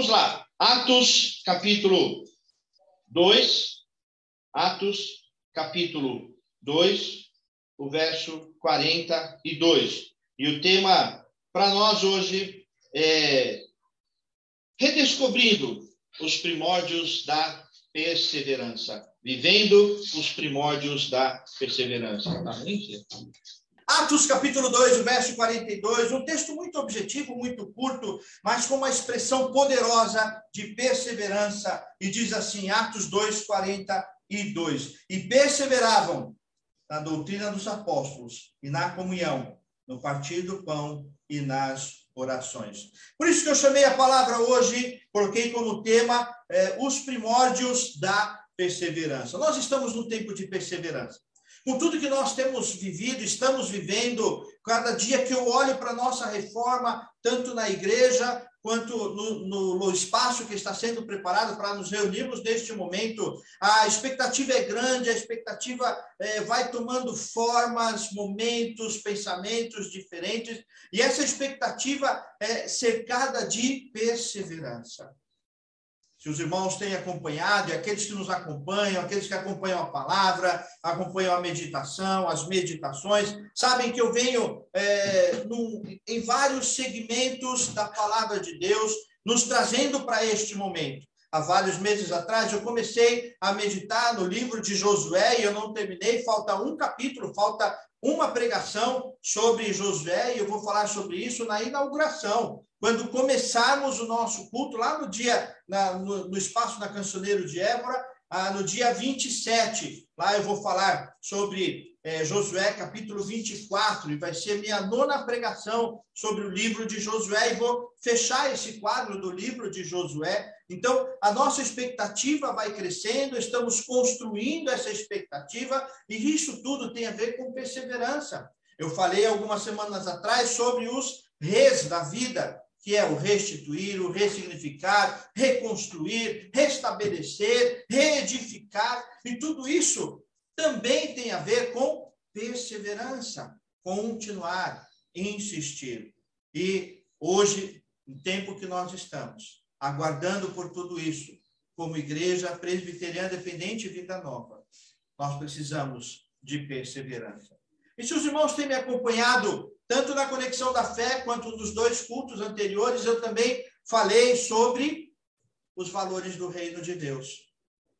vamos lá. Atos, capítulo 2. Atos, capítulo 2, o verso 42. E o tema para nós hoje é redescobrindo os primórdios da perseverança. Vivendo os primórdios da perseverança. Atos capítulo 2, verso 42, um texto muito objetivo, muito curto, mas com uma expressão poderosa de perseverança. E diz assim, Atos 2, 42. E perseveravam na doutrina dos apóstolos e na comunhão, no partir do pão e nas orações. Por isso que eu chamei a palavra hoje, coloquei como tema eh, os primórdios da perseverança. Nós estamos no tempo de perseverança. Com tudo que nós temos vivido, estamos vivendo, cada dia que eu olho para a nossa reforma, tanto na igreja quanto no, no, no, espaço que está sendo preparado para nos reunirmos neste momento, a expectativa é grande, a expectativa é, vai tomando formas, momentos, pensamentos diferentes, e essa expectativa é cercada de perseverança se os irmãos têm acompanhado, e aqueles que nos acompanham, aqueles que acompanham a palavra, acompanham a meditação, as meditações, sabem que eu venho é, num, em vários segmentos da palavra de Deus, nos trazendo para este momento. Há vários meses atrás, eu comecei a meditar no livro de Josué e eu não terminei, falta um capítulo, falta uma pregação sobre Josué, e eu vou falar sobre isso na inauguração quando começarmos o nosso culto, lá no dia, na, no, no, espaço na Cancioneiro de Évora, ah, no dia 27. Lá eu vou falar sobre é, Josué, capítulo 24, e vai ser minha nona pregação sobre o livro de Josué, e vou fechar esse quadro do livro de Josué. Então, a nossa expectativa vai crescendo, estamos construindo essa expectativa, e isso tudo tem a ver com perseverança. Eu falei algumas semanas atrás sobre os reis da vida, que é o restituir, o ressignificar, reconstruir, restabelecer, reedificar, e tudo isso também tem a ver com perseverança, continuar, insistir. E hoje, no tempo que nós estamos, aguardando por tudo isso, como igreja presbiteriana dependente Vida Nova, nós precisamos de perseverança. E se os irmãos têm me acompanhado tanto na conexão da fé quanto nos dois cultos anteriores, eu também falei sobre os valores do reino de Deus.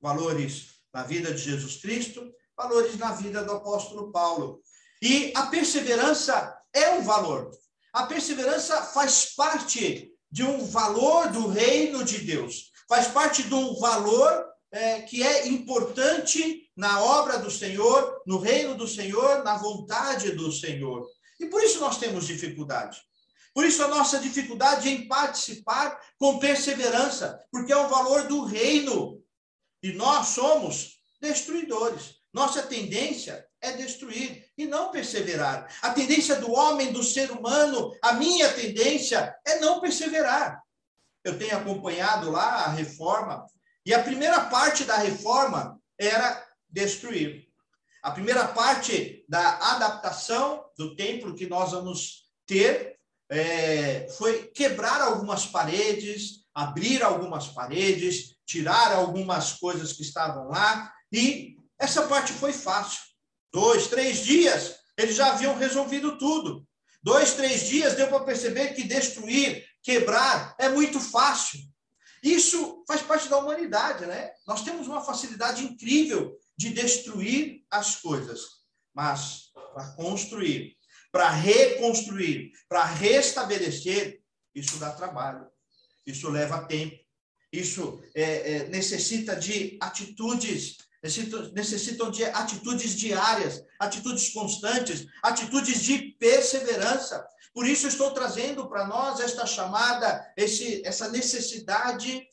Valores na vida de Jesus Cristo, valores na vida do apóstolo Paulo. E a perseverança é um valor. A perseverança faz parte de um valor do reino de Deus. Faz parte de um valor é, que é importante na obra do Senhor, no reino do Senhor, na vontade do Senhor. E por isso nós temos dificuldade. Por isso a nossa dificuldade em participar com perseverança, porque é o valor do reino. E nós somos destruidores. Nossa tendência é destruir e não perseverar. A tendência do homem, do ser humano, a minha tendência é não perseverar. Eu tenho acompanhado lá a reforma, e a primeira parte da reforma era destruir. A primeira parte da adaptação do templo que nós vamos ter é, foi quebrar algumas paredes, abrir algumas paredes, tirar algumas coisas que estavam lá, e essa parte foi fácil. Dois, três dias, eles já haviam resolvido tudo. Dois, três dias deu para perceber que destruir, quebrar é muito fácil. Isso faz parte da humanidade, né? Nós temos uma facilidade incrível de destruir as coisas, mas para construir, para reconstruir, para restabelecer, isso dá trabalho, isso leva tempo, isso é, é, necessita de atitudes, necessitam, de atitudes diárias, atitudes constantes, atitudes de perseverança. Por isso estou trazendo para nós esta chamada, esse, essa necessidade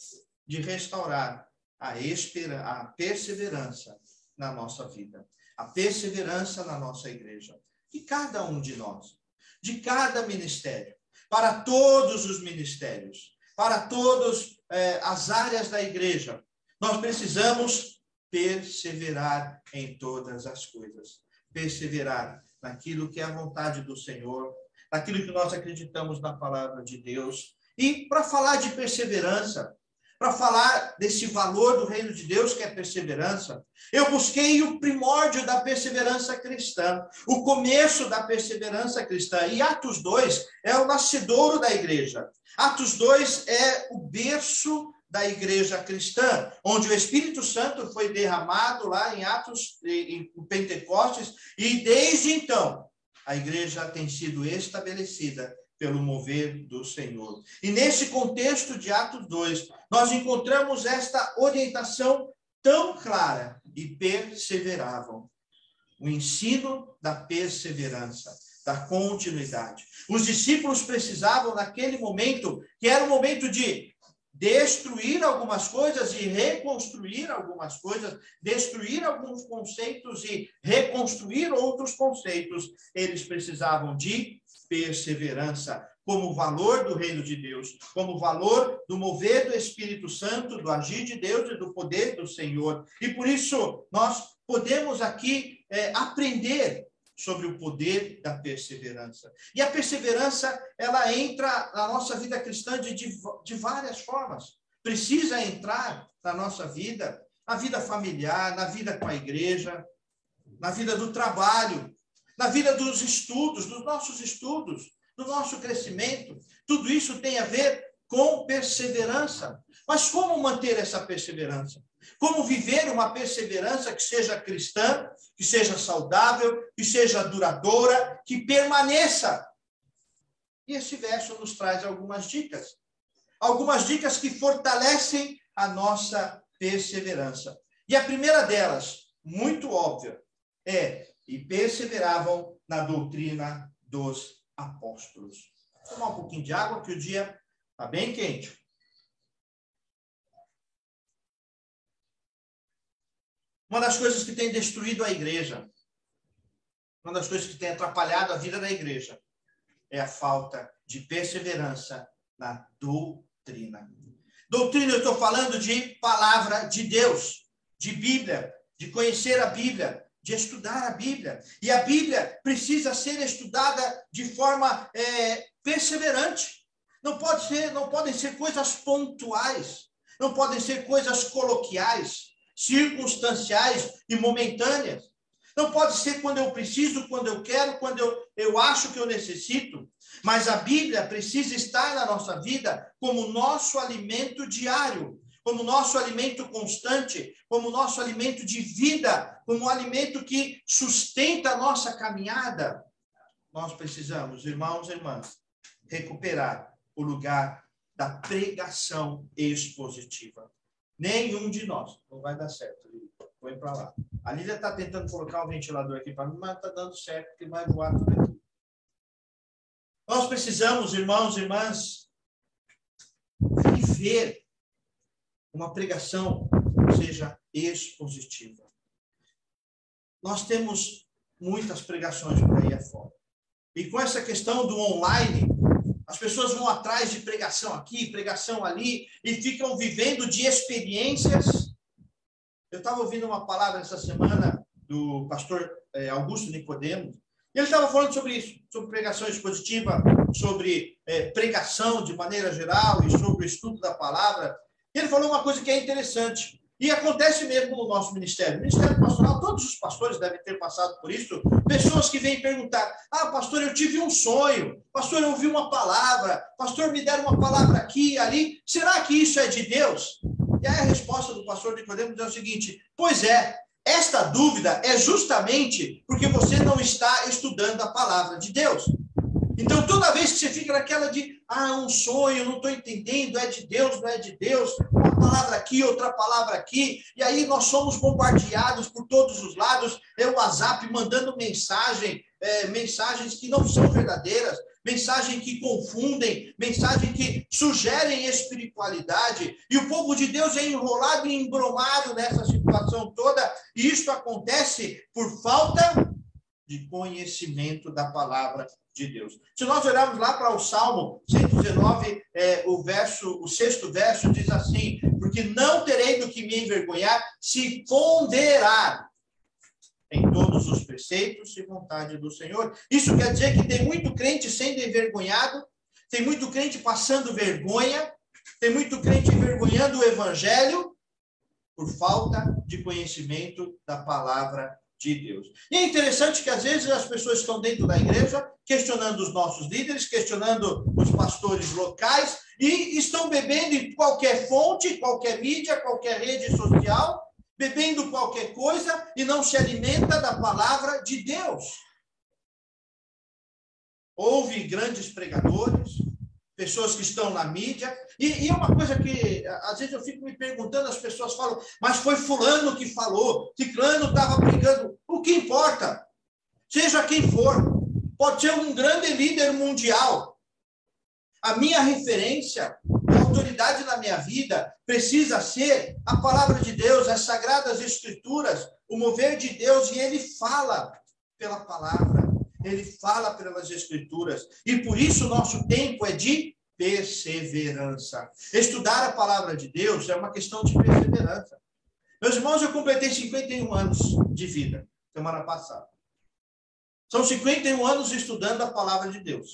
de restaurar a, espera, a perseverança na nossa vida, a perseverança na nossa igreja. E cada um de nós, de cada ministério, para todos os ministérios, para todas eh, as áreas da igreja, nós precisamos perseverar em todas as coisas. Perseverar naquilo que é a vontade do Senhor, naquilo que nós acreditamos na palavra de Deus E para falar de perseverança, para falar desse valor do reino de Deus que é perseverança, eu busquei o primórdio da perseverança cristã, o começo da perseverança cristã. E Atos 2 é o nascedouro da igreja. Atos 2 é o berço da igreja cristã, onde o Espírito Santo foi derramado lá em Atos, em Pentecostes, e desde então a igreja tem sido estabelecida pelo mover do Senhor. E nesse contexto de Atos 2, nós encontramos esta orientação tão clara e perseveravam. O ensino da perseverança, da continuidade. Os discípulos precisavam, naquele momento, que era o momento de destruir algumas coisas e reconstruir algumas coisas, destruir alguns conceitos e reconstruir outros conceitos, eles precisavam de perseverança como valor do reino de Deus, como valor do mover do Espírito Santo, do agir de Deus e do poder do Senhor. E por isso nós podemos aqui é, aprender sobre o poder da perseverança. E a perseverança, ela entra na nossa vida cristã de, de, várias formas. Precisa entrar na nossa vida, na vida familiar, na vida com a igreja, na vida do trabalho, na vida dos estudos, dos nossos estudos, do nosso crescimento. Tudo isso tem a ver com perseverança. Mas como manter essa perseverança? Como viver uma perseverança que seja cristã, que seja saudável, que seja duradoura, que permaneça? E esse verso nos traz algumas dicas. Algumas dicas que fortalecem a nossa perseverança. E a primeira delas, muito óbvia, é: e perseveravam na doutrina dos apóstolos. Vou tomar um pouquinho de água, que o dia está bem quente. Uma das coisas que tem destruído a igreja, uma das coisas que tem atrapalhado a vida da igreja, é a falta de perseverança na doutrina. Doutrina, eu estou falando de palavra de Deus, de Bíblia, de conhecer a Bíblia, de estudar a Bíblia. E a Bíblia precisa ser estudada de forma é, perseverante. Não pode ser, não podem ser coisas pontuais, não podem ser coisas coloquiais circunstanciais e momentâneas. Não pode ser quando eu preciso, quando eu quero, quando eu, eu acho que eu necessito. Mas a Bíblia precisa estar na nossa vida como nosso alimento diário, como nosso alimento constante, como nosso alimento de vida, como um alimento que sustenta a nossa caminhada. Nós precisamos, irmãos e irmãs, recuperar o lugar da pregação expositiva. Nenhum de nós. Não vai dar certo, Lília. Põe para lá. A Lília está tentando colocar o ventilador aqui para mim, mas está dando certo, porque vai voar tudo aqui. Nós precisamos, irmãos e irmãs, viver uma pregação seja expositiva. Nós temos muitas pregações por aí afora. E com essa questão do online, as pessoas vão atrás de pregação aqui, pregação ali, e ficam vivendo de experiências. Eu estava ouvindo uma palavra essa semana do pastor eh, Augusto Nicodemo, e ele estava falando sobre isso, sobre pregação expositiva, sobre eh, pregação de maneira geral e sobre o estudo da palavra. E ele falou uma coisa que é interessante. E acontece mesmo no nosso ministério. O ministério pastoral, todos os pastores devem ter passado por isso. Pessoas que vêm perguntar: Ah, pastor, eu tive um sonho. Pastor, eu ouvi uma palavra. Pastor, me deram uma palavra aqui e ali. Será que isso é de Deus? E aí a resposta do pastor Nicodemos é o seguinte: Pois é, esta dúvida é justamente porque você não está estudando a palavra de Deus. Então, toda vez que você fica naquela de, ah, um sonho, não estou entendendo, é de Deus, não é de Deus, palavra aqui, outra palavra aqui, e aí nós somos bombardeados por todos os lados, é o WhatsApp mandando mensagem, é, mensagens que não são verdadeiras, mensagem que confundem, mensagem que sugerem espiritualidade, e o povo de Deus é enrolado e embromado nessa situação toda, e isso acontece por falta de conhecimento da palavra de Deus. Se nós olharmos lá para o Salmo 119, é, o verso, o sexto verso diz assim: porque não terei do que me envergonhar se ponderar em todos os preceitos e vontade do Senhor. Isso quer dizer que tem muito crente sendo envergonhado tem muito crente passando vergonha, tem muito crente envergonhando o evangelho por falta de conhecimento da palavra de Deus. E é interessante que às vezes as pessoas estão dentro da igreja questionando os nossos líderes, questionando os pastores locais e estão bebendo em qualquer fonte, qualquer mídia, qualquer rede social, bebendo qualquer coisa e não se alimenta da palavra de Deus. Houve grandes pregadores, pessoas que estão na mídia. E, e, é uma coisa que, às vezes, eu fico me perguntando, as pessoas falam, mas foi fulano que falou, Ciclano estava brigando. O que importa? Seja quem for, pode ser um grande líder mundial. A minha referência, a autoridade na minha vida, precisa ser a palavra de Deus, as sagradas escrituras, o mover de Deus, e ele fala pela palavra ele fala pelas Escrituras. E por isso nosso tempo é de perseverança. Estudar a palavra de Deus é uma questão de perseverança. Meus irmãos, eu completei 51 anos de vida, semana passada. São 51 anos estudando a palavra de Deus.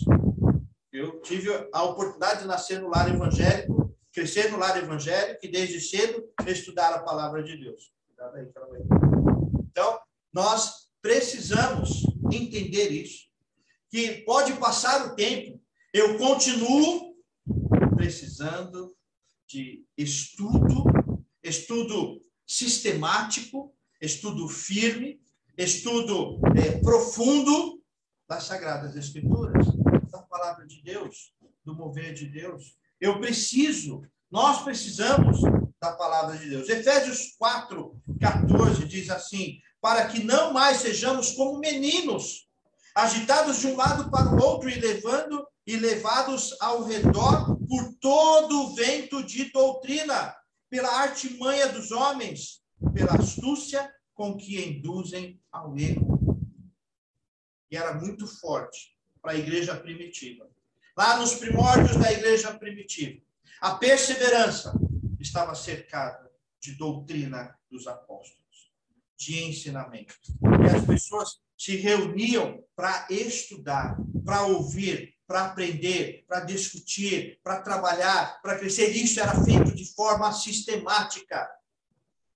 Eu tive a oportunidade de nascer no lar evangélico, crescer no lar evangélico e desde cedo estudar a palavra de Deus. Então, nós precisamos entender isso. Que pode passar o tempo, eu continuo precisando de estudo, estudo sistemático, estudo firme, estudo é, profundo das Sagradas Escrituras, da palavra de Deus, do mover de Deus. Eu preciso, nós precisamos da palavra de Deus. Efésios 4, 14 diz assim: para que não mais sejamos como meninos, agitados de um lado para o outro e levando e levados ao redor por todo o vento de doutrina, pela artimanha dos homens, pela astúcia com que induzem ao erro. E era muito forte para a igreja primitiva. Lá nos primórdios da igreja primitiva, a perseverança estava cercada de doutrina dos apóstolos de ensinamento. E as pessoas se reuniam para estudar, para ouvir, para aprender, para discutir, para trabalhar, para crescer. Isso era feito de forma sistemática.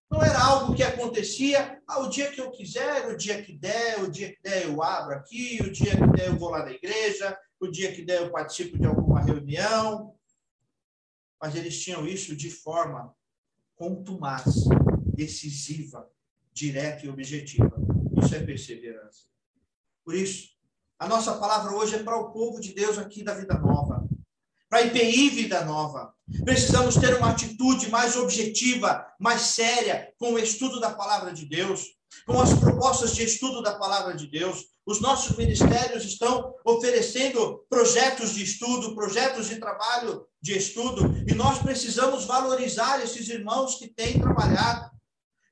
Não era algo que acontecia ah, dia que eu quiser, o dia que der, o dia que der eu abro aqui, o dia que der eu vou lá na igreja, o dia que der eu participo de alguma reunião. Mas eles tinham isso de forma contumaz, decisiva, direta e objetiva. Isso é perseverança. Por isso, a nossa palavra hoje é para o povo de Deus aqui da Vida Nova, para a IPI Vida Nova. Precisamos ter uma atitude mais objetiva, mais séria com o estudo da palavra de Deus, com as propostas de estudo da palavra de Deus. Os nossos ministérios estão oferecendo projetos de estudo, projetos de trabalho de estudo, e nós precisamos valorizar esses irmãos que têm trabalhado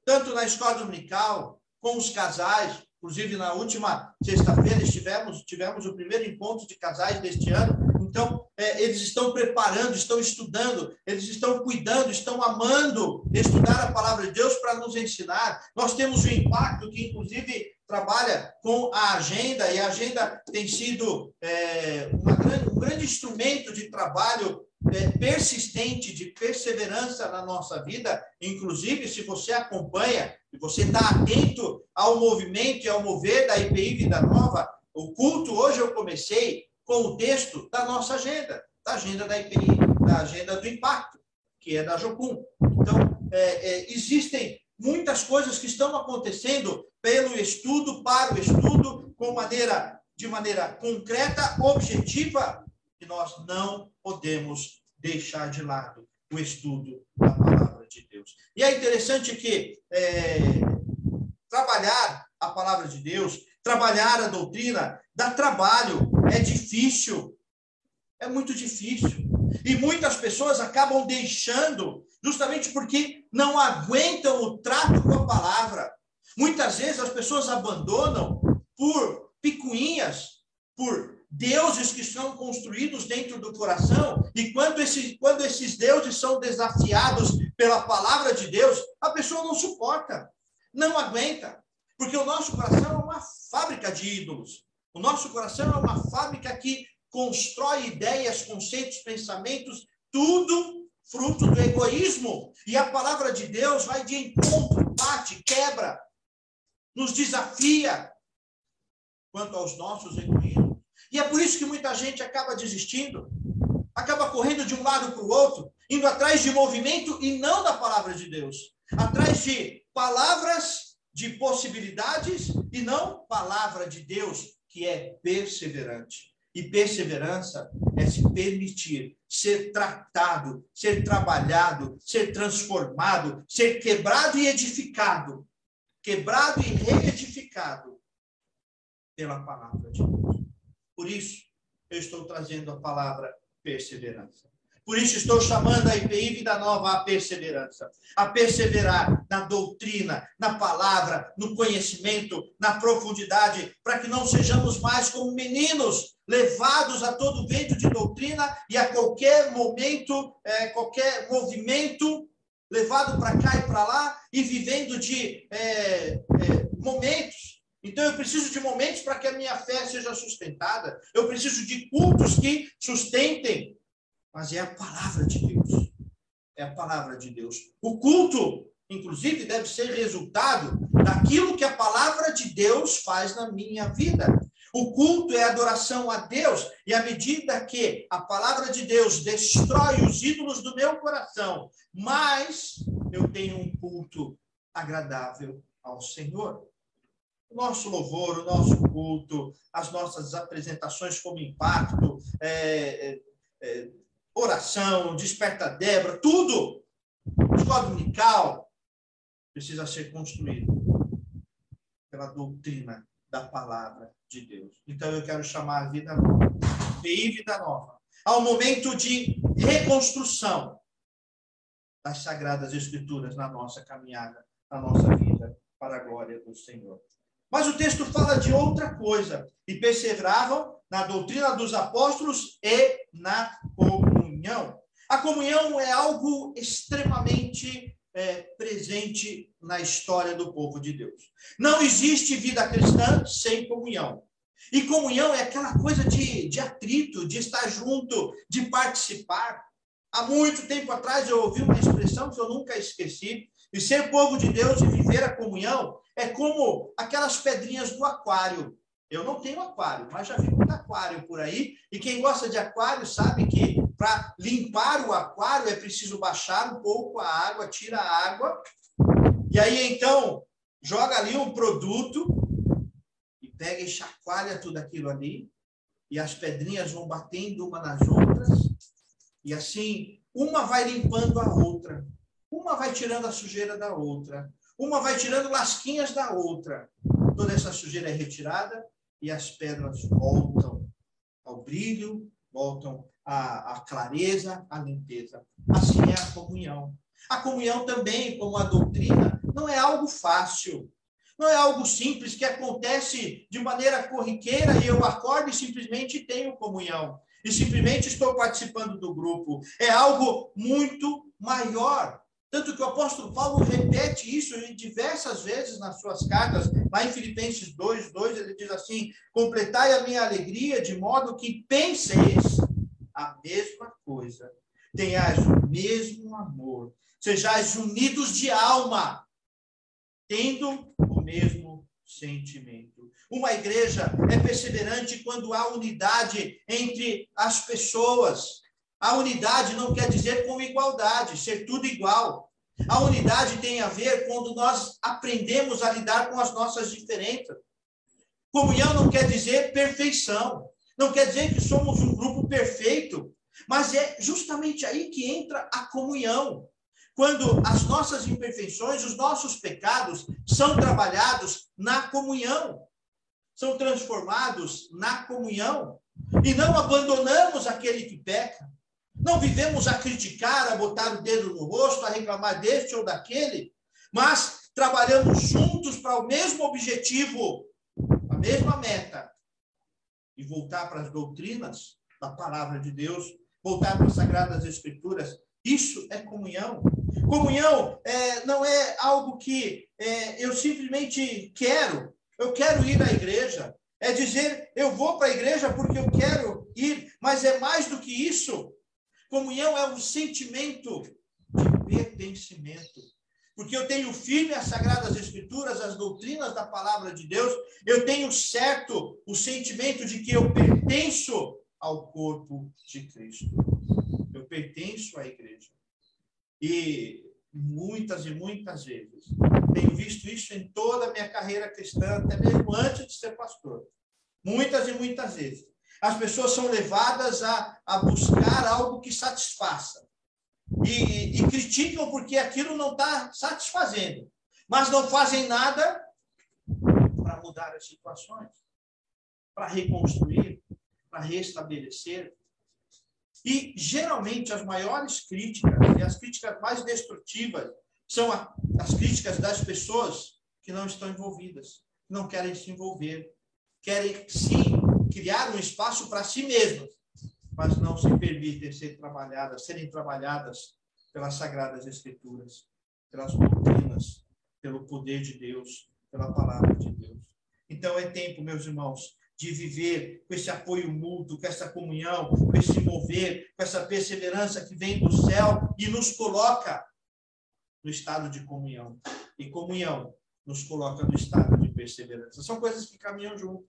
tanto na escola dominical, com os casais. Inclusive, na última sexta-feira, tivemos, tivemos o primeiro encontro de casais deste ano. Então, é, eles estão preparando, estão estudando, eles estão cuidando, estão amando estudar a palavra de Deus para nos ensinar. Nós temos o impacto que, inclusive, trabalha com a agenda, e a agenda tem sido é, grande, um grande instrumento de trabalho é, persistente, de perseverança na nossa vida, inclusive se você acompanha e você está atento ao movimento e ao mover da IPI Vida Nova, o culto hoje eu comecei com o texto da nossa agenda, da agenda da IPI, da agenda do impacto, que é da Jocum. Então, é, é, existem muitas coisas que estão acontecendo pelo estudo, para o estudo, com maneira, de maneira concreta, objetiva, que nós não podemos deixar de lado o estudo da palavra de Deus. E é interessante que é, trabalhar a palavra de Deus, trabalhar a doutrina, dá trabalho, é difícil, é muito difícil. E muitas pessoas acabam deixando justamente porque não aguentam o trato com a palavra. Muitas vezes as pessoas abandonam por picuinhas, por deuses que são construídos dentro do coração, e quando, esse, quando esses deuses são desafiados pela palavra de Deus, a pessoa não suporta, não aguenta, porque o nosso coração é uma fábrica de ídolos. O nosso coração é uma fábrica que constrói ideias, conceitos, pensamentos, tudo fruto do egoísmo. E a palavra de Deus vai de encontro, bate, quebra, nos desafia quanto aos nossos egoísmos. E é por isso que muita gente acaba desistindo, acaba correndo de um lado para o outro, indo atrás de movimento e não da palavra de Deus, atrás de palavras, de possibilidades e não palavra de Deus, que é perseverante. E perseverança é se permitir ser tratado, ser trabalhado, ser transformado, ser quebrado e edificado. Quebrado e reedificado pela palavra de Deus. Por isso, eu estou trazendo a palavra perseverança. Por isso estou chamando a IPI Vida Nova à perseverança, a perseverar na doutrina, na palavra, no conhecimento, na profundidade, para que não sejamos mais como meninos levados a todo vento de doutrina e a qualquer momento, é, qualquer movimento levado para cá e para lá e vivendo de é, é, momentos. Então eu preciso de momentos para que a minha fé seja sustentada. Eu preciso de cultos que sustentem mas é a palavra de Deus. É a palavra de Deus. O culto, inclusive, deve ser resultado daquilo que a palavra de Deus faz na minha vida. O culto é adoração a Deus, e à medida que a palavra de Deus destrói os ídolos do meu coração, mais eu tenho um culto agradável ao Senhor. O nosso louvor, o nosso culto, as nossas apresentações como impacto, é, é, é oração, desperta Débora, tudo, escola dominical, precisa ser construído pela doutrina da palavra de Deus. Então eu quero chamar a vida nova, PI Vida Nova, ao momento de reconstrução das sagradas escrituras na nossa caminhada, na nossa vida, para a glória do Senhor. Mas o texto fala de outra coisa. E perseveravam na doutrina dos apóstolos e na comunhão. A comunhão é algo extremamente é, presente na história do povo de Deus. Não existe vida cristã sem comunhão. E comunhão é aquela coisa de, de atrito, de estar junto, de participar. Há muito tempo atrás eu ouvi uma expressão que eu nunca esqueci. E ser povo de Deus e viver a comunhão é como aquelas pedrinhas do aquário. Eu não tenho aquário, mas já vi muito aquário por aí. E quem gosta de aquário sabe que para limpar o aquário é preciso baixar um pouco a água, tira a água. E aí então joga ali um produto e pega e chacoalha tudo aquilo ali. E as pedrinhas vão batendo uma nas outras. E assim, uma vai limpando a outra. Uma vai tirando a sujeira da outra. Uma vai tirando lasquinhas da outra. Toda essa sujeira é retirada e as pedras voltam ao brilho, voltam à, clareza, à limpeza. Assim é a comunhão. A comunhão também, como a doutrina, não é algo fácil. Não é algo simples que acontece de maneira corriqueira e eu acordo e simplesmente tenho comunhão. E simplesmente estou participando do grupo. É algo muito maior. Tanto que o apóstolo Paulo repete isso diversas vezes nas suas cartas, lá em Filipenses 2, 2, ele diz assim: completai a minha alegria de modo que penseis a mesma coisa, tenhais o mesmo amor, sejais unidos de alma, tendo o mesmo sentimento. Uma igreja é perseverante quando há unidade entre as pessoas. A unidade não quer dizer com igualdade, ser tudo igual. A unidade tem a ver quando nós aprendemos a lidar com as nossas diferenças. Comunhão não quer dizer perfeição, não quer dizer que somos um grupo perfeito, mas é justamente aí que entra a comunhão. Quando as nossas imperfeições, os nossos pecados são trabalhados na comunhão, são transformados na comunhão, e não abandonamos aquele que peca, não vivemos a criticar, a botar o dedo no rosto, a reclamar deste ou daquele, mas trabalhamos juntos para o mesmo objetivo, a mesma meta, e voltar para as doutrinas da palavra de Deus, voltar para as sagradas escrituras. Isso é comunhão. Comunhão é, não é algo que é, eu simplesmente quero. Eu quero ir à igreja. É dizer, eu vou para a igreja porque eu quero ir, mas é mais do que isso. Comunhão é um sentimento de pertencimento. Porque eu tenho firme as sagradas escrituras, as doutrinas da palavra de Deus, eu tenho certo o sentimento de que eu pertenço ao corpo de Cristo. Eu pertenço à igreja. E muitas e muitas vezes tenho visto isso em toda a minha carreira cristã, até mesmo antes de ser pastor. Muitas e muitas vezes. As pessoas são levadas a, a buscar algo que satisfaça. E, e criticam porque aquilo não está satisfazendo. Mas não fazem nada para mudar as situações, para reconstruir, para restabelecer. E, geralmente, as maiores críticas e as críticas mais destrutivas são as críticas das pessoas que não estão envolvidas, não querem se envolver, querem sim criar um espaço para si mesmas, mas não se permitem ser trabalhadas, serem trabalhadas pelas sagradas escrituras, pelas doutrinas, pelo poder de Deus, pela palavra de Deus. Então é tempo, meus irmãos, de viver com esse apoio mútuo, com essa comunhão, com esse mover, com essa perseverança que vem do céu e nos coloca no estado de comunhão. E comunhão nos coloca no estado de perseverança. São coisas que caminham junto.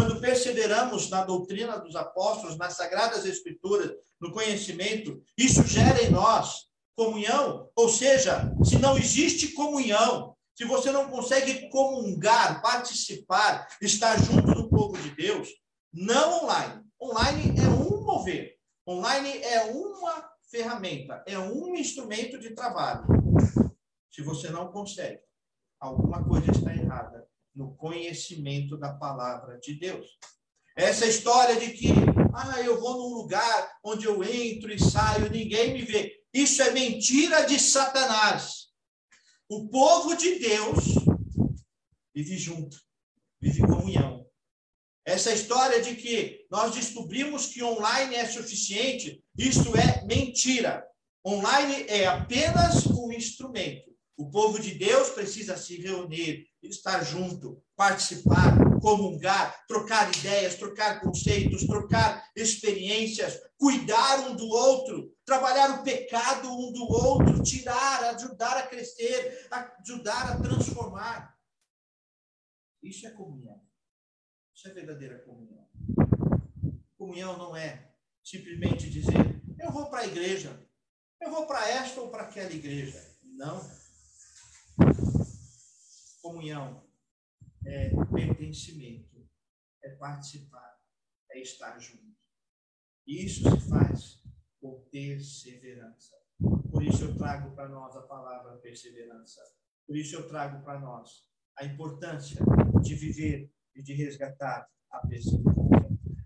Quando perseveramos na doutrina dos apóstolos, nas sagradas escrituras, no conhecimento, isso gera em nós comunhão. Ou seja, se não existe comunhão, se você não consegue comungar, participar, estar junto do povo de Deus, não online. Online é um mover. Online é uma ferramenta, é um instrumento de trabalho. Se você não consegue, alguma coisa está errada no conhecimento da palavra de Deus. Essa história de que, ah, eu vou num lugar onde eu entro e saio, ninguém me vê. Isso é mentira de Satanás. O povo de Deus vive junto, vive comunhão. Essa história de que nós descobrimos que online é suficiente, isso é mentira. Online é apenas um instrumento. O povo de Deus precisa se reunir, estar junto, participar, comungar, trocar ideias, trocar conceitos, trocar experiências, cuidar um do outro, trabalhar o pecado um do outro, tirar, ajudar a crescer, ajudar a transformar. Isso é comunhão. Isso é verdadeira comunhão. Comunhão não é simplesmente dizer, eu vou para a igreja, eu vou para esta ou para aquela igreja. Não comunhão é pertencimento, é participar, é estar junto. E isso se faz com perseverança. Por isso eu trago para nós a palavra perseverança. Por isso eu trago para nós a importância de viver e de resgatar a perseverança.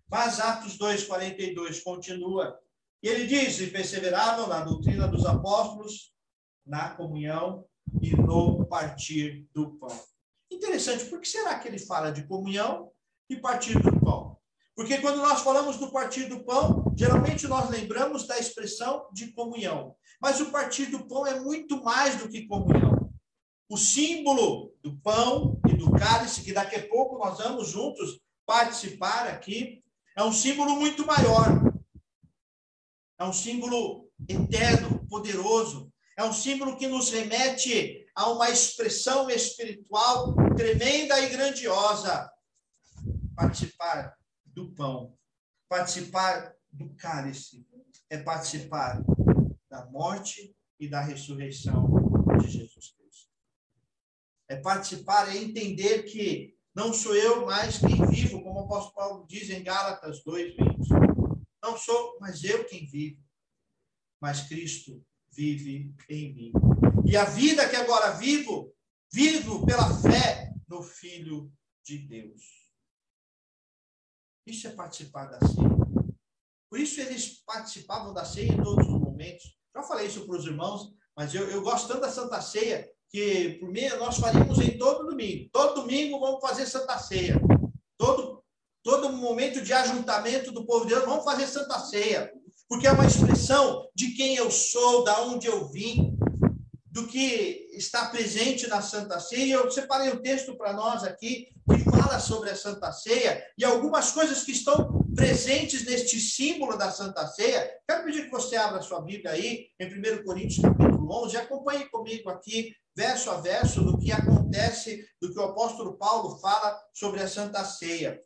Mas Atos 2,42 continua. E ele diz: e perseveravam na doutrina dos apóstolos, na comunhão e no partir do pão. Interessante, por que será que ele fala de comunhão e partir do pão? Porque quando nós falamos do partir do pão, geralmente nós lembramos da expressão de comunhão. Mas o partir do pão é muito mais do que comunhão. O símbolo do pão e do cálice, que daqui a pouco nós vamos juntos participar aqui, é um símbolo muito maior. É um símbolo eterno, poderoso, é um símbolo que nos remete a uma expressão espiritual tremenda e grandiosa. Participar do pão, participar do cálice, é participar da morte e da ressurreição de Jesus Cristo. É participar, é entender que não sou eu mais quem vivo, como o apóstolo Paulo diz em Gálatas 2:20. Não sou mais eu quem vivo, mas Cristo vive em mim. E a vida que agora vivo, vivo pela fé no Filho de Deus. Isso é participar da ceia. Por isso eles participavam da ceia em todos os momentos. Já falei isso para os irmãos, mas eu, eu gosto tanto da Santa Ceia que, por mim, nós faríamos em todo domingo. Todo domingo vamos fazer Santa Ceia. Todo, todo momento de ajuntamento do povo de Deus, vamos fazer Santa Ceia porque é uma expressão de quem eu sou, da onde eu vim. do que está presente na Santa Ceia. Eu separei um texto para nós aqui que fala sobre a Santa Ceia e algumas coisas que estão presentes neste símbolo da Santa Ceia. Quero pedir que você abra sua Bíblia aí em 1 Coríntios capítulo 11 e acompanhe comigo aqui verso a verso do que acontece, do que o apóstolo Paulo fala sobre a Santa Ceia.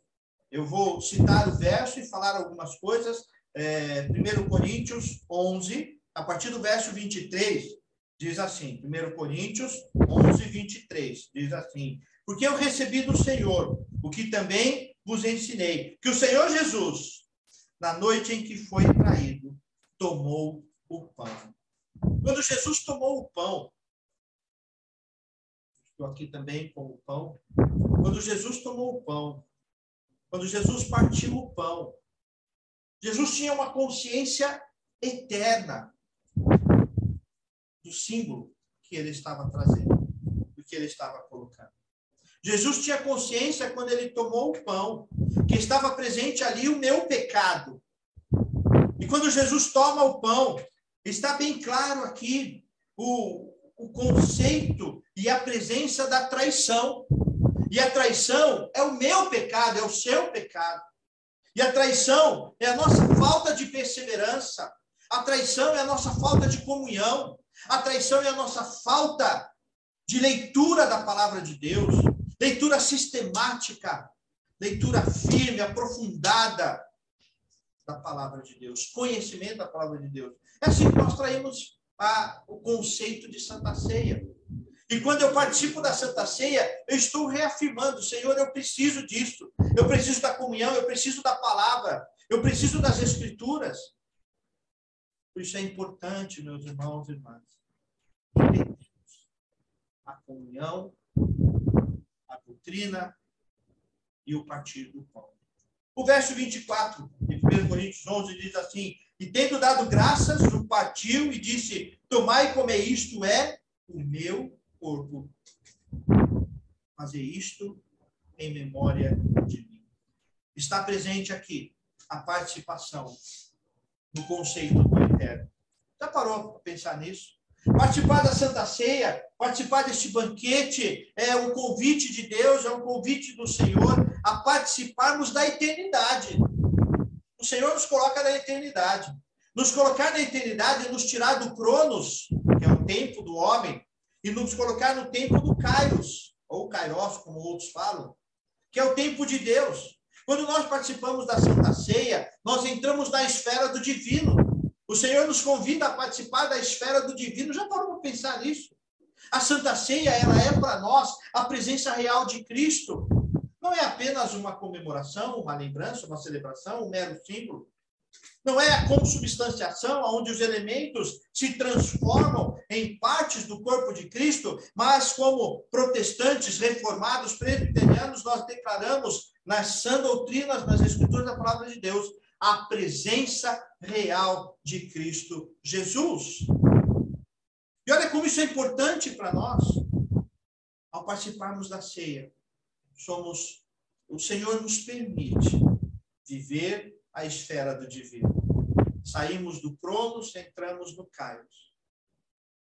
Eu vou citar o verso e falar algumas coisas. É, 1 Coríntios 11, a partir do verso 23, diz assim, 1 Coríntios 11, 23, diz assim, porque eu recebi do Senhor o que também vos ensinei, que o Senhor Jesus, na noite em que foi traído, tomou o pão. Quando Jesus tomou o pão, estou aqui também com o pão, quando Jesus tomou o pão, quando Jesus partiu o pão, Jesus tinha uma consciência eterna do símbolo que ele estava trazendo, do que ele estava colocando. Jesus tinha consciência quando ele tomou o pão, que estava presente ali o meu pecado. E quando Jesus toma o pão, está bem claro aqui o, o conceito e a presença da traição. E a traição é o meu pecado, é o seu pecado. E a traição é a nossa falta de perseverança. A traição é a nossa falta de comunhão. A traição é a nossa falta de leitura da palavra de Deus, leitura sistemática, leitura firme, aprofundada da palavra de Deus, conhecimento da palavra de Deus. É assim que nós traímos a, o conceito de Santa Ceia. E quando eu participo da Santa Ceia, eu estou reafirmando, Senhor, eu preciso disso. Eu preciso da comunhão, eu preciso da palavra, eu preciso das escrituras. Isso é importante, meus irmãos e irmãs, a comunhão, a doutrina e o partir do pão. O verso 24 de 1 Coríntios 11 diz assim: E tendo dado graças, o partiu e disse: Tomai e comei, isto é o meu corpo. Fazer isto em memória de mim. Está presente aqui a participação no conceito do eterno. Já parou para pensar nisso? Participar da Santa Ceia, participar deste banquete é um convite de Deus, é um convite do Senhor a participarmos da eternidade. O Senhor nos coloca na eternidade. Nos colocar na eternidade é nos tirar do Cronos, que é o tempo do homem, e nos colocar no tempo do Kairos, ou Kairos, como outros falam, que é o tempo de Deus. Quando nós participamos da Santa Ceia, nós entramos na esfera do divino. O Senhor nos convida a participar da esfera do divino. Já parou para pensar nisso? A Santa Ceia, ela é para nós a presença real de Cristo. Não é apenas uma comemoração, uma lembrança, uma celebração, um mero símbolo. Não é a consubstanciação, onde os elementos se transformam em partes do corpo de Cristo, mas como protestantes, reformados, presbiterianos, nós declaramos nas sã doutrinas, nas escrituras da palavra de Deus, a presença real de Cristo Jesus. E olha como isso é importante para nós. Ao participarmos da ceia, somos o Senhor nos permite viver a esfera do divino. Saímos do Cronos, entramos no Kairos.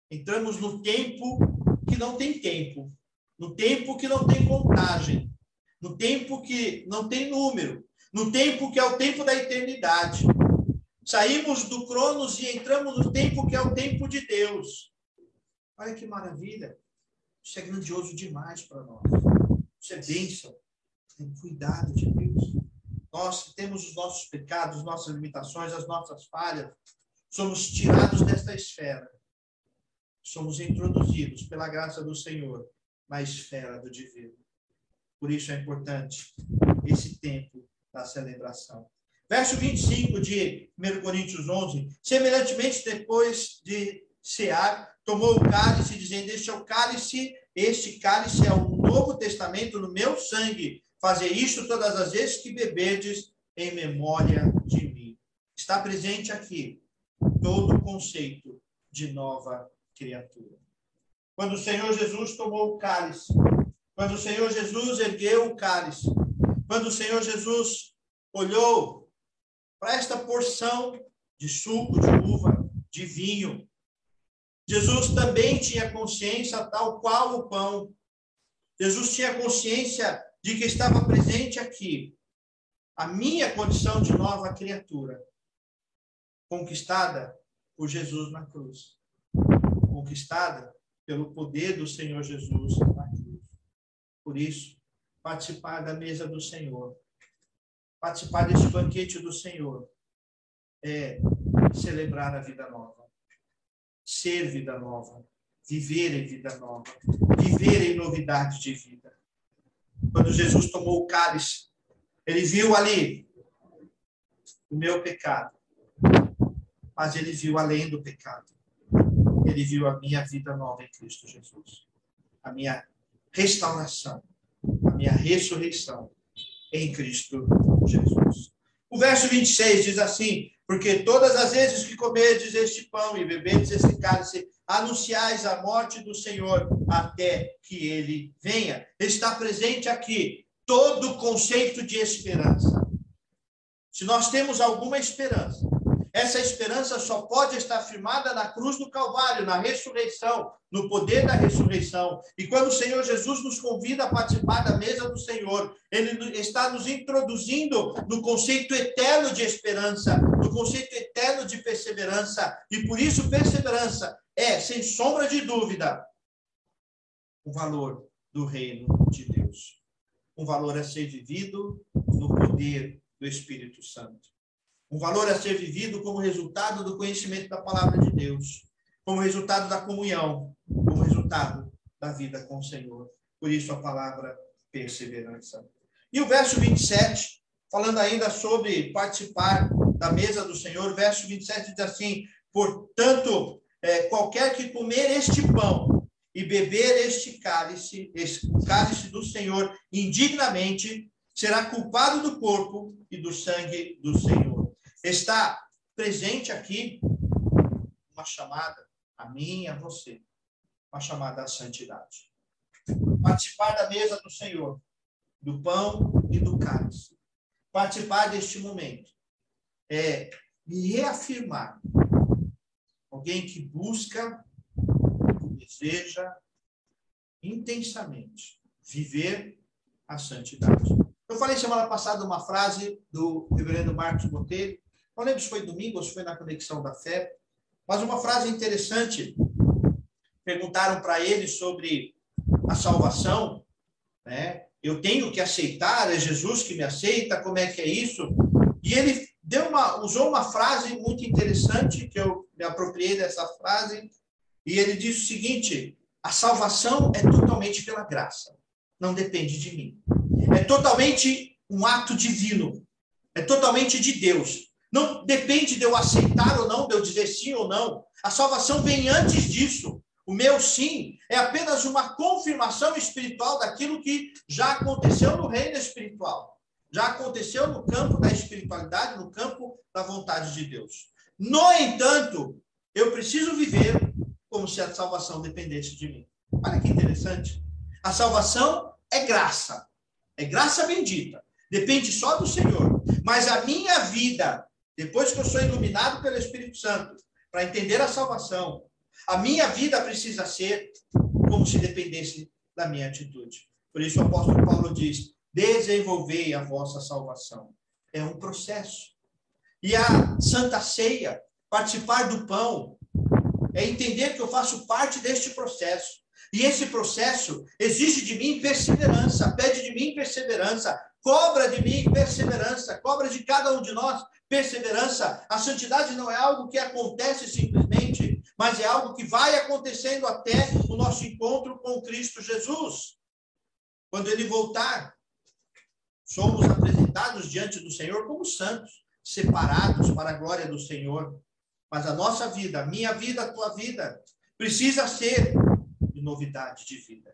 Entramos no tempo que não tem tempo, no tempo que não tem contagem, no tempo que não tem número, no tempo que é o tempo da eternidade. Saímos do Cronos e entramos no tempo que é o tempo de Deus. Olha que maravilha. Isso é grandioso demais para nós. Isso é bênção. Tem cuidado de Deus. Nós temos os nossos pecados, nossas limitações, as nossas falhas. Somos tirados desta esfera. Somos introduzidos pela graça do Senhor na esfera do divino. Por isso é importante esse tempo da celebração. Verso 25 de 1 Coríntios 11. Semelhantemente, depois de cear, tomou o cálice, dizendo: Este é o cálice, este cálice é o novo testamento no meu sangue. Fazer isto todas as vezes que beberdes em memória de mim. Está presente aqui todo o conceito de nova criatura. Quando o Senhor Jesus tomou o cálice, quando o Senhor Jesus ergueu o cálice, quando o Senhor Jesus olhou para esta porção de suco de uva, de vinho, Jesus também tinha consciência, tal qual o pão. Jesus tinha consciência de que estava presente aqui a minha condição de nova criatura, conquistada por Jesus na cruz, conquistada pelo poder do Senhor Jesus na cruz. Por isso, participar da mesa do Senhor, participar desse banquete do Senhor, é celebrar a vida nova, ser vida nova, viver em vida nova, viver em novidade de vida. Quando Jesus tomou o cálice, ele viu ali o meu pecado, mas ele viu além do pecado. Ele viu a minha vida nova em Cristo Jesus, a minha restauração, a minha ressurreição em Cristo Jesus. O verso 26 diz assim: Porque todas as vezes que comerdes este pão e beberdes esse cálice, anunciais a morte do Senhor até que ele venha. Está presente aqui todo o conceito de esperança. Se nós temos alguma esperança, essa esperança só pode estar firmada na cruz do Calvário, na ressurreição, no poder da ressurreição. E quando o Senhor Jesus nos convida a participar da mesa do Senhor, ele está nos introduzindo no conceito eterno de esperança, no conceito eterno de perseverança. E por isso, perseverança é, sem sombra de dúvida, o valor do reino de Deus. Um valor a ser vivido no poder do Espírito Santo. Um valor a ser vivido como resultado do conhecimento da palavra de Deus, como resultado da comunhão, como resultado da vida com o Senhor. Por isso a palavra perseverança. E o verso 27, falando ainda sobre participar da mesa do Senhor, verso 27 diz assim: Portanto, é, qualquer que comer este pão e beber este cálice, este, o cálice do Senhor indignamente, será culpado do corpo e do sangue do Senhor. Está presente aqui uma chamada a mim e a você, uma chamada à santidade. Participar da mesa do Senhor, do pão e do cálice. Participar deste momento é me reafirmar alguém que busca, deseja intensamente viver a santidade. Eu falei semana passada uma frase do reverendo Marcos Botelho, não lembro se foi domingo ou se foi na Conexão da Fé, mas uma frase interessante. Perguntaram para ele sobre a salvação, né? Eu tenho que aceitar, é Jesus que me aceita, como é que é isso? E ele deu uma, usou uma frase muito interessante, que eu me apropriei dessa frase, e ele disse o seguinte: a salvação é totalmente pela graça, não depende de mim. É totalmente um ato divino, é totalmente de Deus. Não depende de eu aceitar ou não, de eu dizer sim ou não. A salvação vem antes disso. O meu sim é apenas uma confirmação espiritual daquilo que já aconteceu no reino espiritual. Já aconteceu no campo da espiritualidade, no campo da vontade de Deus. No entanto, eu preciso viver como se a salvação dependesse de mim. Olha que interessante. A salvação é graça. É graça bendita. Depende só do Senhor. Mas a minha vida, depois que eu sou iluminado pelo Espírito Santo, para entender a salvação, a minha vida precisa ser como se dependesse da minha atitude. Por isso o apóstolo Paulo diz: desenvolvei a vossa salvação. É um processo. E a Santa Ceia, participar do pão, é entender que eu faço parte deste processo. E esse processo exige de mim perseverança, pede de mim perseverança, cobra de mim perseverança, cobra de cada um de nós perseverança. A santidade não é algo que acontece simplesmente, mas é algo que vai acontecendo até o nosso encontro com Cristo Jesus. Quando ele voltar, somos apresentados diante do Senhor como santos, separados para a glória do Senhor. Mas a nossa vida, a minha vida, a tua vida, precisa ser de novidade de vida,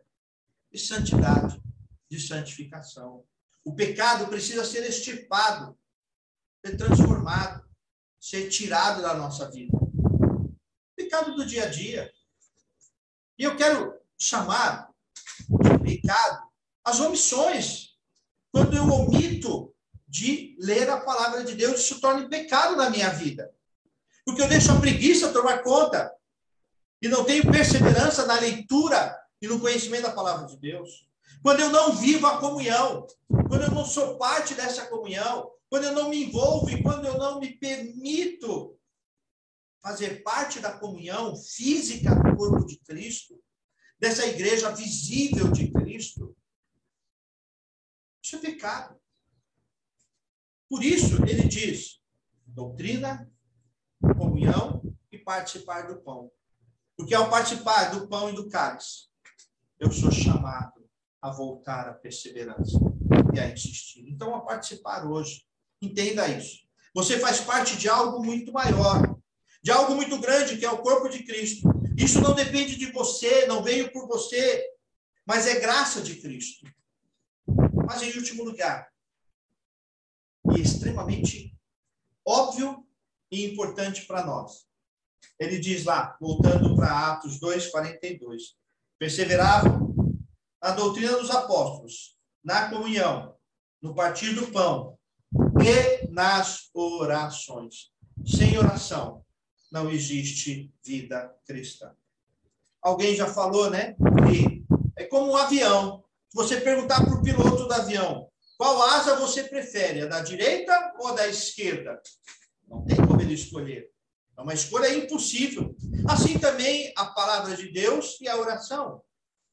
de santidade, de santificação. O pecado precisa ser extirpado, ser transformado, ser tirado da nossa vida. Pecado do dia a dia. E eu quero chamar de pecado as omissões quando eu omito de ler a palavra de Deus, isso torna pecado na minha vida. Porque eu deixo a preguiça tomar conta. e não tenho perseverança na leitura e no conhecimento da palavra de Deus, quando eu não vivo a comunhão, quando eu não sou parte dessa comunhão, quando eu não me envolvo e quando eu não me permito fazer parte da comunhão física do corpo de Cristo, dessa igreja visível de Cristo, isso é pecado. Por isso, ele diz: doutrina, comunhão e participar do pão. Porque ao participar do pão e do cálice, eu sou chamado a voltar à perseverança e a insistir. Então, a participar hoje, entenda isso. Você faz parte de algo muito maior, de algo muito grande, que é o corpo de Cristo. Isso não depende de você, não veio por você, mas é graça de Cristo. Mas, em último lugar, e extremamente óbvio e importante para nós, ele diz lá, voltando para Atos 2, 42, perseveravam na doutrina dos apóstolos, na comunhão, no partir do pão e nas orações. Sem oração não existe vida cristã. Alguém já falou, né? Que é como um avião. Você perguntar para o piloto do avião, qual asa você prefere, a da direita ou a da esquerda? Não tem como ele escolher. É uma escolha impossível. Assim também a palavra de Deus e a oração.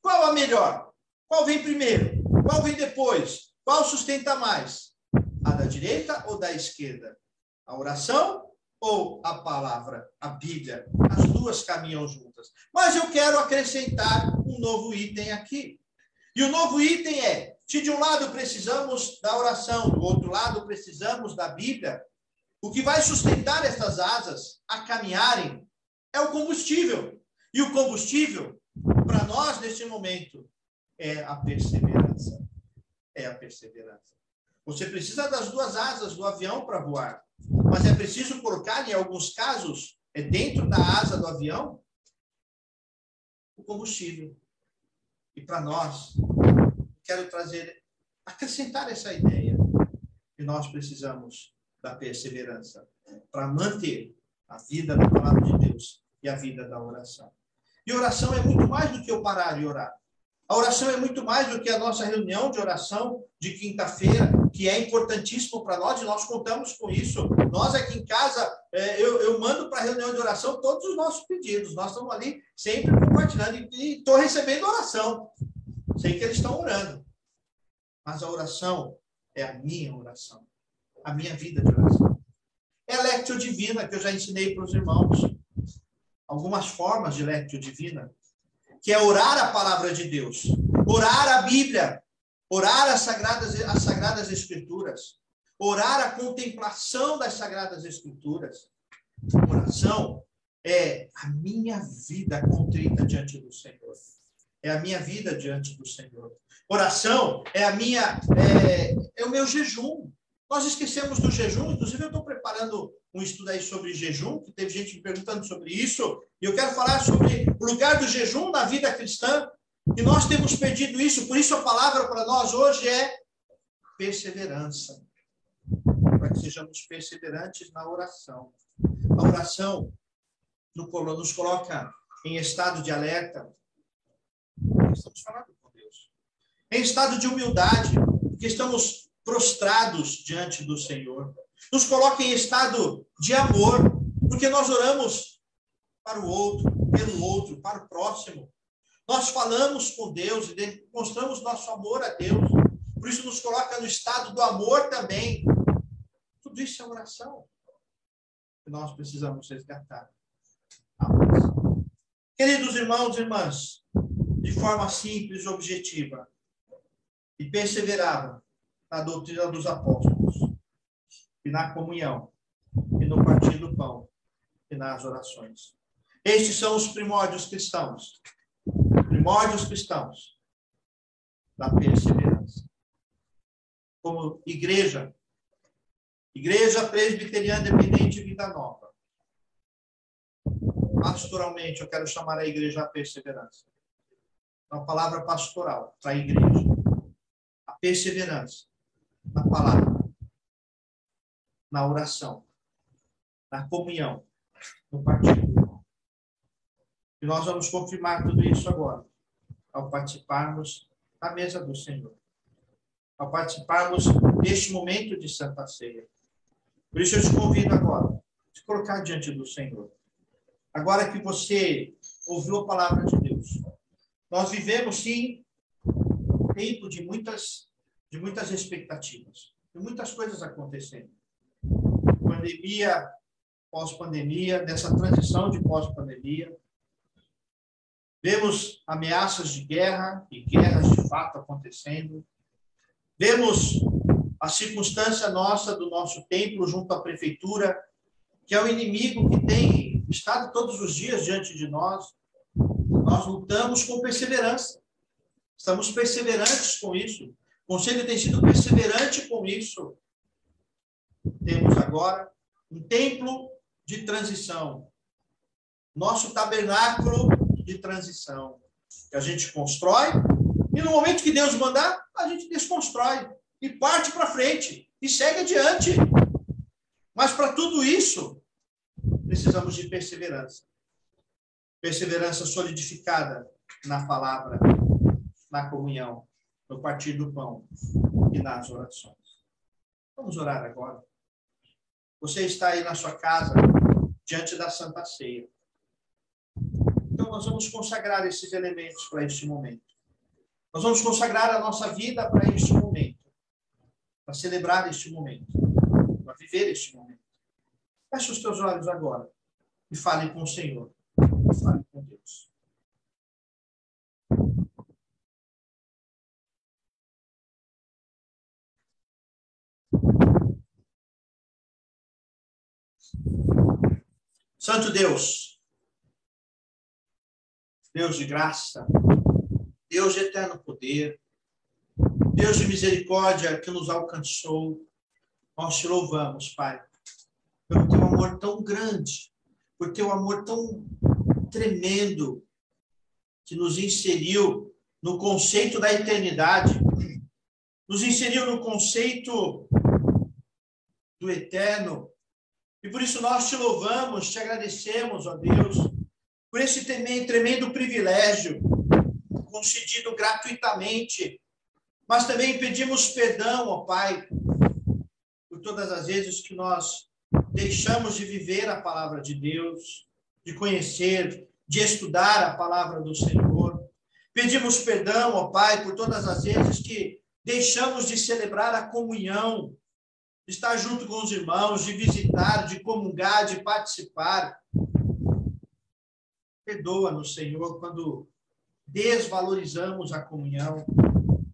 Qual a melhor? Qual vem primeiro? Qual vem depois? Qual sustenta mais? A da direita ou da esquerda? A oração ou a palavra, a Bíblia? As duas caminham juntas. Mas eu quero acrescentar um novo item aqui. E o novo item é: se de um lado precisamos da oração, do outro lado precisamos da Bíblia, o que vai sustentar essas asas a caminharem é o combustível. E o combustível, para nós neste momento, é a perseverança. É a perseverança. Você precisa das duas asas do avião para voar, mas é preciso colocar, em alguns casos, é dentro da asa do avião, o combustível. E para nós, quero trazer, acrescentar essa ideia que nós precisamos da perseverança, para manter a vida da palavra de Deus e a vida da oração. E oração é muito mais do que eu parar de orar. A oração é muito mais do que a nossa reunião de oração de quinta-feira, que é importantíssimo para nós e nós contamos com isso. Nós aqui em casa, é, eu, eu mando para a reunião de oração todos os nossos pedidos. Nós estamos ali sempre compartilhando e estou recebendo oração. Sei que eles estão orando. Mas a oração é a minha oração a minha vida de oração. É a lectio divina que eu já ensinei para os irmãos. Algumas formas de lectio divina, que é orar a palavra de Deus, orar a Bíblia, orar as sagradas, as sagradas escrituras, orar a contemplação das sagradas escrituras. Oração é a minha vida contrita diante do Senhor. É a minha vida diante do Senhor. Oração é a minha é, é o meu jejum. Nós esquecemos do jejum, inclusive eu estou preparando um estudo aí sobre jejum, que teve gente me perguntando sobre isso, e eu quero falar sobre o lugar do jejum na vida cristã, e nós temos perdido isso, por isso a palavra para nós hoje é perseverança. Para que sejamos perseverantes na oração. A oração nos coloca em estado de alerta. Estamos falando com Deus. Em estado de humildade, porque estamos prostrados diante do Senhor. Nos coloca em estado de amor, porque nós oramos para o outro, pelo outro, para o próximo. Nós falamos com Deus e demonstramos nosso amor a Deus. Por isso nos coloca no estado do amor também. Tudo isso é oração que nós precisamos resgatar. Queridos irmãos e irmãs, de forma simples e objetiva, e perseveravam na doutrina dos apóstolos, e na comunhão, e no partir do pão, e nas orações. Estes são os primórdios cristãos. Primórdios cristãos da perseverança. Como igreja, Igreja Presbiteriana Dependente Vida Nova. Pastoralmente, eu quero chamar a igreja à perseverança. Uma palavra pastoral para a igreja. A perseverança na palavra, na oração, na comunhão, no partido. E nós vamos confirmar tudo isso agora, ao participarmos da mesa do Senhor, ao participarmos deste momento de Santa Ceia. Por isso eu te convido agora, a te colocar diante do Senhor. Agora que você ouviu a palavra de Deus, nós vivemos sim um tempo de muitas de muitas expectativas, de muitas coisas acontecendo. Pandemia, pós-pandemia, dessa transição de pós-pandemia, Vemos ameaças de guerra e guerras de fato acontecendo. Vemos a circunstância nossa do nosso templo junto à prefeitura, que é o inimigo que tem estado todos os dias diante de nós. Nós lutamos com perseverança. Estamos perseverantes com isso. O conselho tem sido perseverante com isso. Temos agora um templo de transição. Nosso tabernáculo de transição. Que a gente constrói e no momento que Deus mandar, a gente desconstrói e parte para frente e segue adiante. Mas para tudo isso, precisamos de perseverança. Perseverança solidificada na palavra, na comunhão, no partir do pão e nas orações. Vamos orar agora. Você está aí na sua casa, diante da Santa Ceia. Então, nós vamos consagrar esses elementos para este momento. Nós vamos consagrar a nossa vida para este momento, para celebrar este momento, para viver este momento. Feche os teus olhos agora e fale com o Senhor, fale com Deus. Santo Deus, Deus de graça, Deus de eterno poder, Deus de misericórdia que nos alcançou. Nós te louvamos, Pai, amor tão grande, por teu amor tão tremendo, que nos inseriu no conceito da eternidade, nos inseriu no conceito do eterno. E por isso nós te louvamos, te agradecemos, ó Deus, por esse tremendo privilégio concedido gratuitamente. Mas também pedimos perdão, ó Pai, por todas as vezes que nós deixamos de viver a palavra de Deus, de conhecer, de estudar a palavra do Senhor. Pedimos perdão, ó Pai, por todas as vezes que deixamos de celebrar a comunhão, de estar junto com os irmãos, de visitar, de comungar, de participar. Perdoa-nos, Senhor, quando desvalorizamos a comunhão.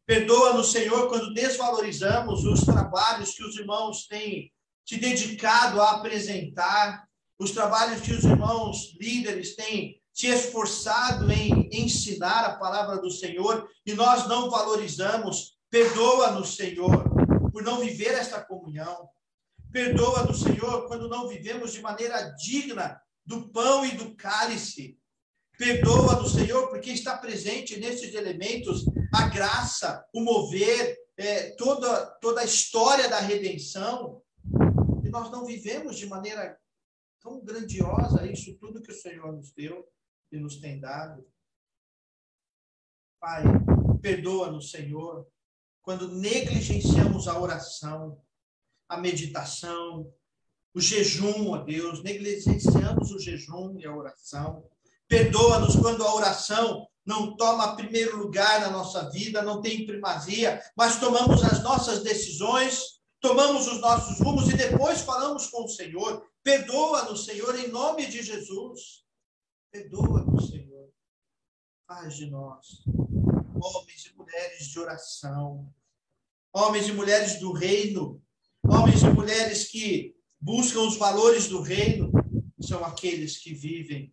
Perdoa-nos, Senhor, quando desvalorizamos os trabalhos que os irmãos têm se dedicado a apresentar, os trabalhos que os irmãos líderes têm se esforçado em ensinar a palavra do Senhor e nós não valorizamos. Perdoa-nos, Senhor, por não viver esta comunhão. Perdoa-nos, Senhor, quando não vivemos de maneira digna do pão e do cálice. Perdoa do Senhor, porque está presente nesses elementos a graça, o mover, é, toda, toda a história da redenção. Nós não vivemos de maneira tão grandiosa isso tudo que o Senhor nos deu e nos tem dado. Pai, perdoa-nos, Senhor, quando negligenciamos a oração, a meditação, o jejum, ó Deus, negligenciamos o jejum e a oração Perdoa-nos quando a oração não toma primeiro lugar na nossa vida, não tem primazia, mas tomamos as nossas decisões, tomamos os nossos rumos e depois falamos com o Senhor. Perdoa-nos, Senhor, em nome de Jesus. Perdoa-nos, Senhor. Faz de nós homens e mulheres de oração, homens e mulheres do reino, homens e mulheres que buscam os valores do reino, são aqueles que vivem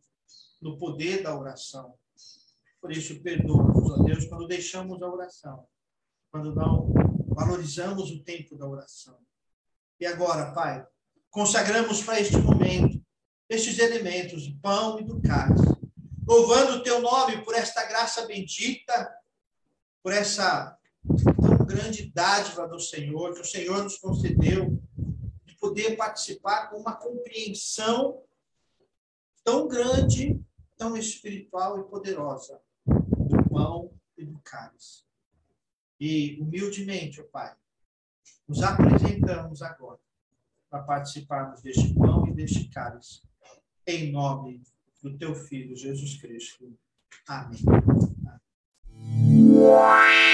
no poder da oração. Por isso, perdoa-nos, ó Deus, quando deixamos a oração, quando não valorizamos o tempo da oração. E agora, Pai, consagramos para este momento estes elementos do pão e do cálice, louvando o teu nome por esta graça bendita, por essa tão grande dádiva do Senhor, que o Senhor nos concedeu, de poder participar com uma compreensão tão grande tão espiritual e poderosa do pão e do cálice. E, humildemente, ó Pai, nos apresentamos agora para participarmos deste pão e deste cálice, em nome do Teu Filho, Jesus Cristo. Amém. Amém.